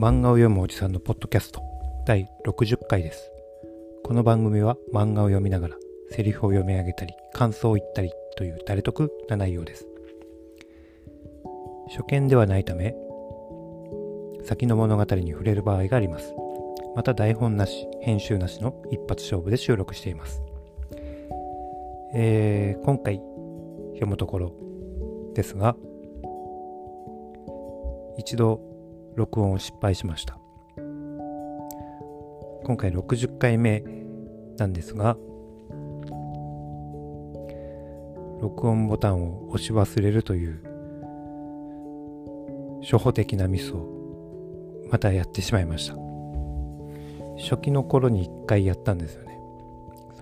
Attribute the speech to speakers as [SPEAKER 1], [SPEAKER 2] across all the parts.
[SPEAKER 1] 漫画を読むおじさんのポッドキャスト第60回です。この番組は漫画を読みながらセリフを読み上げたり感想を言ったりという誰得な内容です。初見ではないため先の物語に触れる場合があります。また台本なし編集なしの一発勝負で収録しています。えー、今回読むところですが一度録音を失敗しました。今回60回目なんですが録音ボタンを押し忘れるという初歩的なミスをまたやってしまいました。初期の頃に1回やったんですよね。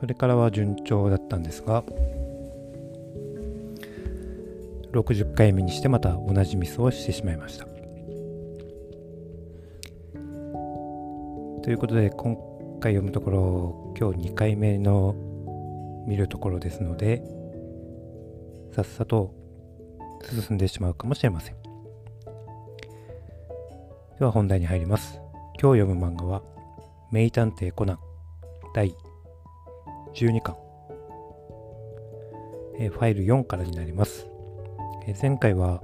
[SPEAKER 1] それからは順調だったんですが60回目にしてまた同じミスをしてしまいました。ということで今回読むところ今日2回目の見るところですのでさっさと進んでしまうかもしれません。では本題に入ります。今日読む漫画は名探偵コナン第12巻。えファイル4からになります。え前回は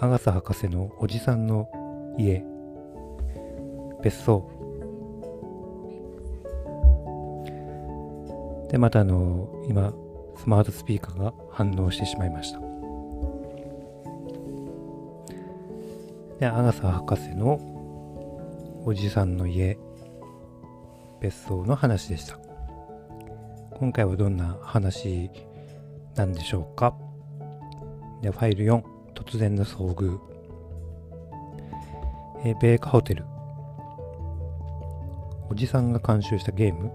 [SPEAKER 1] アガサ博士のおじさんの家別荘。でまたあの今スマートスピーカーが反応してしまいました。でアガサ博士のおじさんの家別荘の話でした。今回はどんな話なんでしょうか。でファイル4突然の遭遇。えー、米花ホテル。おじさんが監修したゲーム。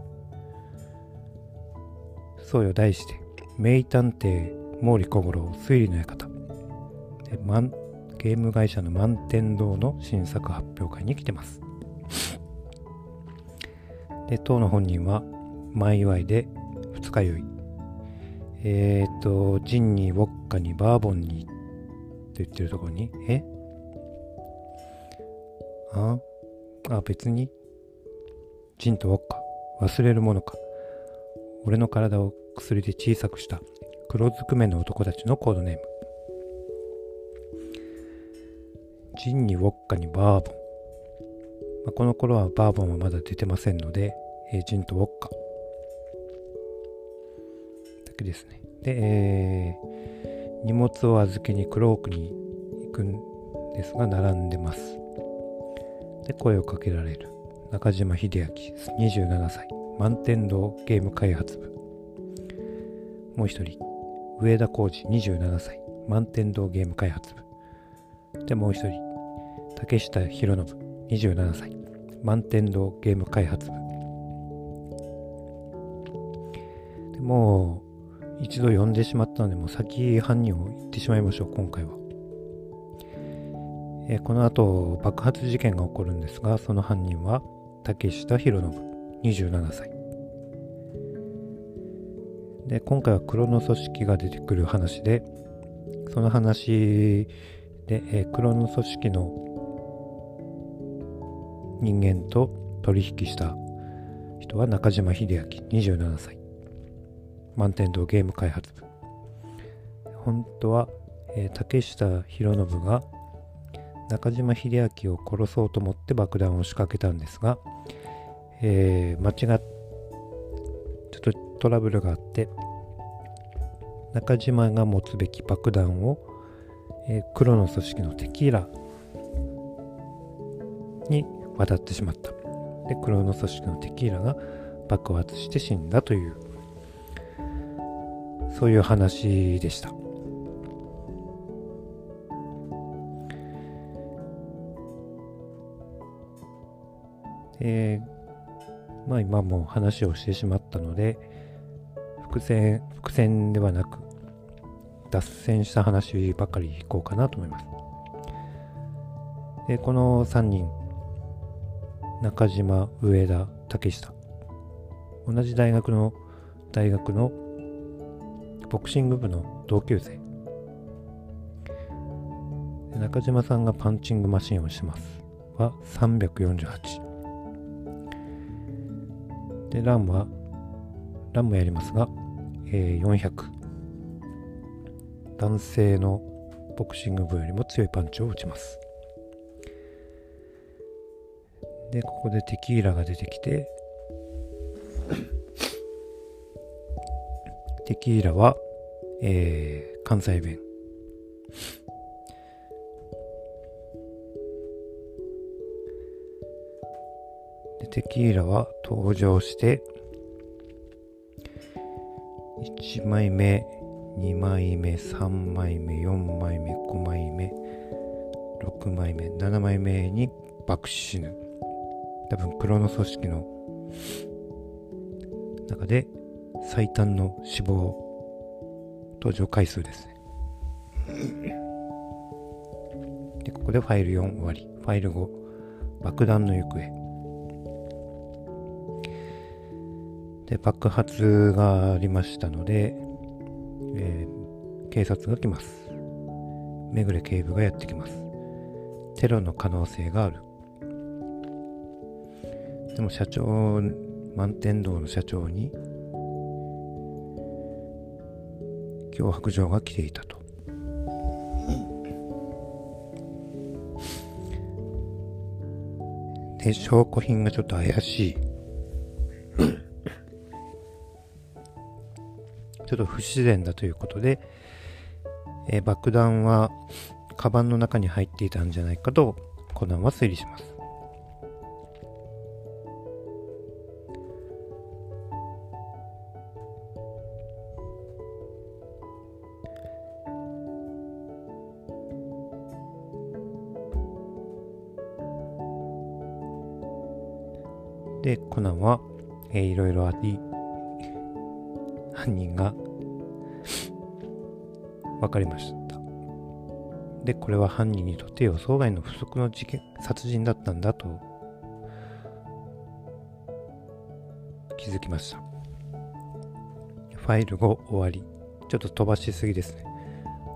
[SPEAKER 1] そうよ題して。名探偵毛利小五郎推理の館。でゲーム会社の満天堂の新作発表会に来てます。で当の本人は前祝いで二日酔い。えっ、ー、とジンにウォッカにバーボンにって言ってるところにえ？あ？あ別に。ジンとウォッカ忘れるものか。俺の体を薬で小さくした。黒ずくめの男たちのコードネーム。ジンにウォッカにバーボン、まあ、この頃はバーボンはまだ出てませんので、えー、ジンとウォッカ。だけですね。で、えー、荷物を預けにクロークに行くんですが並んでます。で声をかけられる。中島秀明27歳。満天堂ゲーム開発部。もう一人。上田浩二27歳。満天堂ゲーム開発部。でもう一人。竹下博信27歳。満天堂ゲーム開発部。でもう一度呼んでしまったのでもう先犯人を言ってしまいましょう今回は。えこの後爆発事件が起こるんですがその犯人は竹下博信27歳。で今回は黒の組織が出てくる話でその話で、えー、黒の組織の人間と取引した人は中島秀明27歳。満天堂ゲーム開発。部本当は、えー、竹下博信が中島秀明を殺そうと思って爆弾を仕掛けたんですが、えー、間違っちょっとトラブルがあって中島が持つべき爆弾を、えー、黒の組織のテキーラに渡ってしまった。で黒の組織のテキーラが爆発して死んだというそういう話でした。えー、まあ今も話をしてしまったので、伏線、伏線ではなく、脱線した話ばかりいこうかなと思います。で、この3人、中島、上田、竹下、同じ大学の、大学のボクシング部の同級生。中島さんがパンチングマシンをしますは348でランはランもやりますが、えー、400男性のボクシング部よりも強いパンチを打ちます。でここでテキーラが出てきてテキーラは、えー、関西弁。でテキーラは登場して1枚目2枚目3枚目4枚目5枚目6枚目7枚目に爆死ぬ。多分黒の組織の中で最短の死亡登場回数ですね。でここでファイル4終わり。ファイル5爆弾の行方。で爆発がありましたので、えー、警察が来ます。めぐれ警部がやってきます。テロの可能性がある。でも社長満天堂の社長に脅迫状が来ていたと。で証拠品がちょっと怪しい。ちょっと不自然だということで、えー、爆弾はカバンの中に入っていたんじゃないかとコナンは推理します。で、コナンは、えー、いろいろあり、犯人が分かりました。で、これは犯人にとって予想外の不足の事件、殺人だったんだと気づきました。ファイル5終わり。ちょっと飛ばしすぎですね。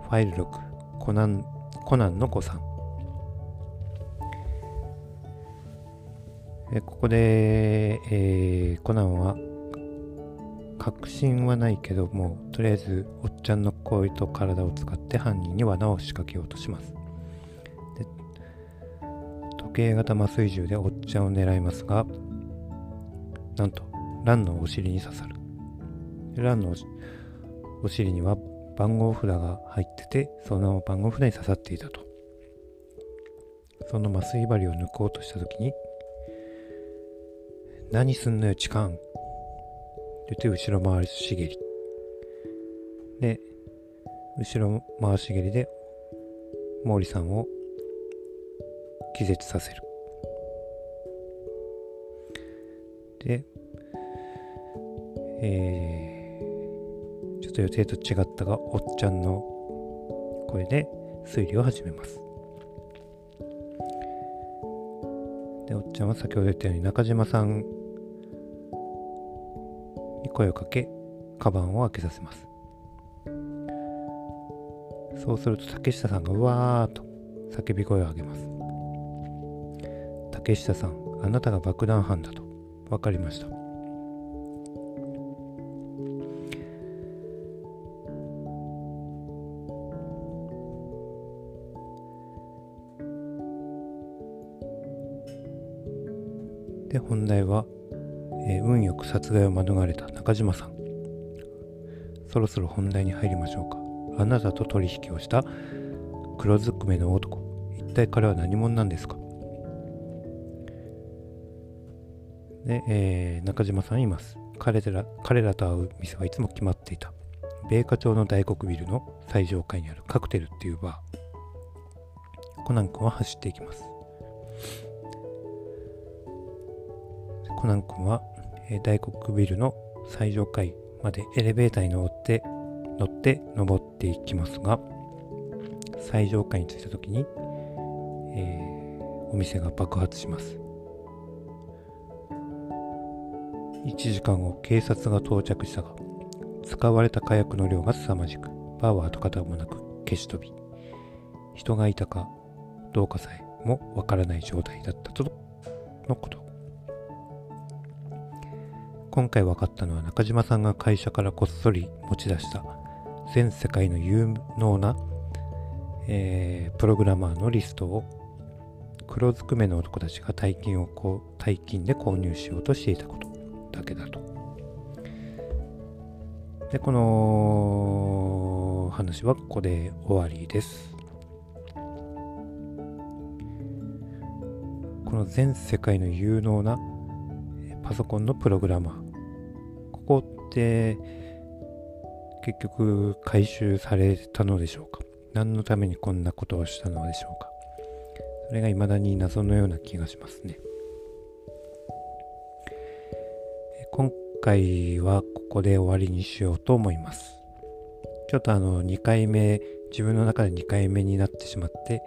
[SPEAKER 1] ファイル6、コナン、コナンの子さん。えここで、えー、コナンは確信はないけどもとりあえずおっちゃんの声と体を使って犯人に罠を仕掛けようとします。時計型麻酔銃でおっちゃんを狙いますがなんとランのお尻に刺さる。ランのお尻には番号札が入っててその番号札に刺さっていたと。その麻酔針を抜こうとした時に何すんのよ、痴漢。って言って、後ろ回し蹴り。で、後ろ回し蹴りで、毛利さんを気絶させる。で、えー、ちょっと予定と違ったが、おっちゃんの声で推理を始めます。で、おっちゃんは先ほど言ったように中島さん声をかけ、カバンを開けさせます。そうすると竹下さんがうわーと叫び声を上げます。竹下さん、あなたが爆弾犯だと分かりました。で、本題は、殺害を免れた中島さん。そろそろ本題に入りましょうか。あなたと取引をした黒ずくめの男。一体彼は何者なんですか？で、えー、中島さんいます。彼ら彼らと会う店はいつも決まっていた。米花町の大黒ビルの最上階にあるカクテルっていうバー。コナン君は走っていきます。コナン君は、大黒ビルの最上階までエレベーターに乗って乗って登っていきますが最上階に着いた時に、えー、お店が爆発します。1時間後警察が到着したが使われた火薬の量が凄まじくバーは跡形もなく消し飛び人がいたかどうかさえもわからない状態だったとのこと。今回分かったのは中島さんが会社からこっそり持ち出した全世界の有能な、えー、プログラマーのリストを黒ずくめの男たちが大金をこう大金で購入しようとしていたことだけだと。で、この話はここで終わりです。この全世界の有能なパソコンのプログラマー。こって結局回収されたのでしょうか何のためにこんなことをしたのでしょうかそれが未だに謎のような気がしますね。今回はここで終わりにしようと思います。ちょっとあの2回目、自分の中で2回目になってしまって、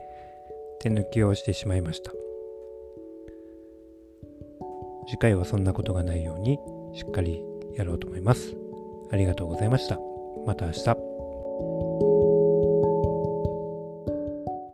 [SPEAKER 1] 手抜きをしてしまいました。次回はそんなことがないようにしっかりやろうと思います。ありがとうございました。また明日。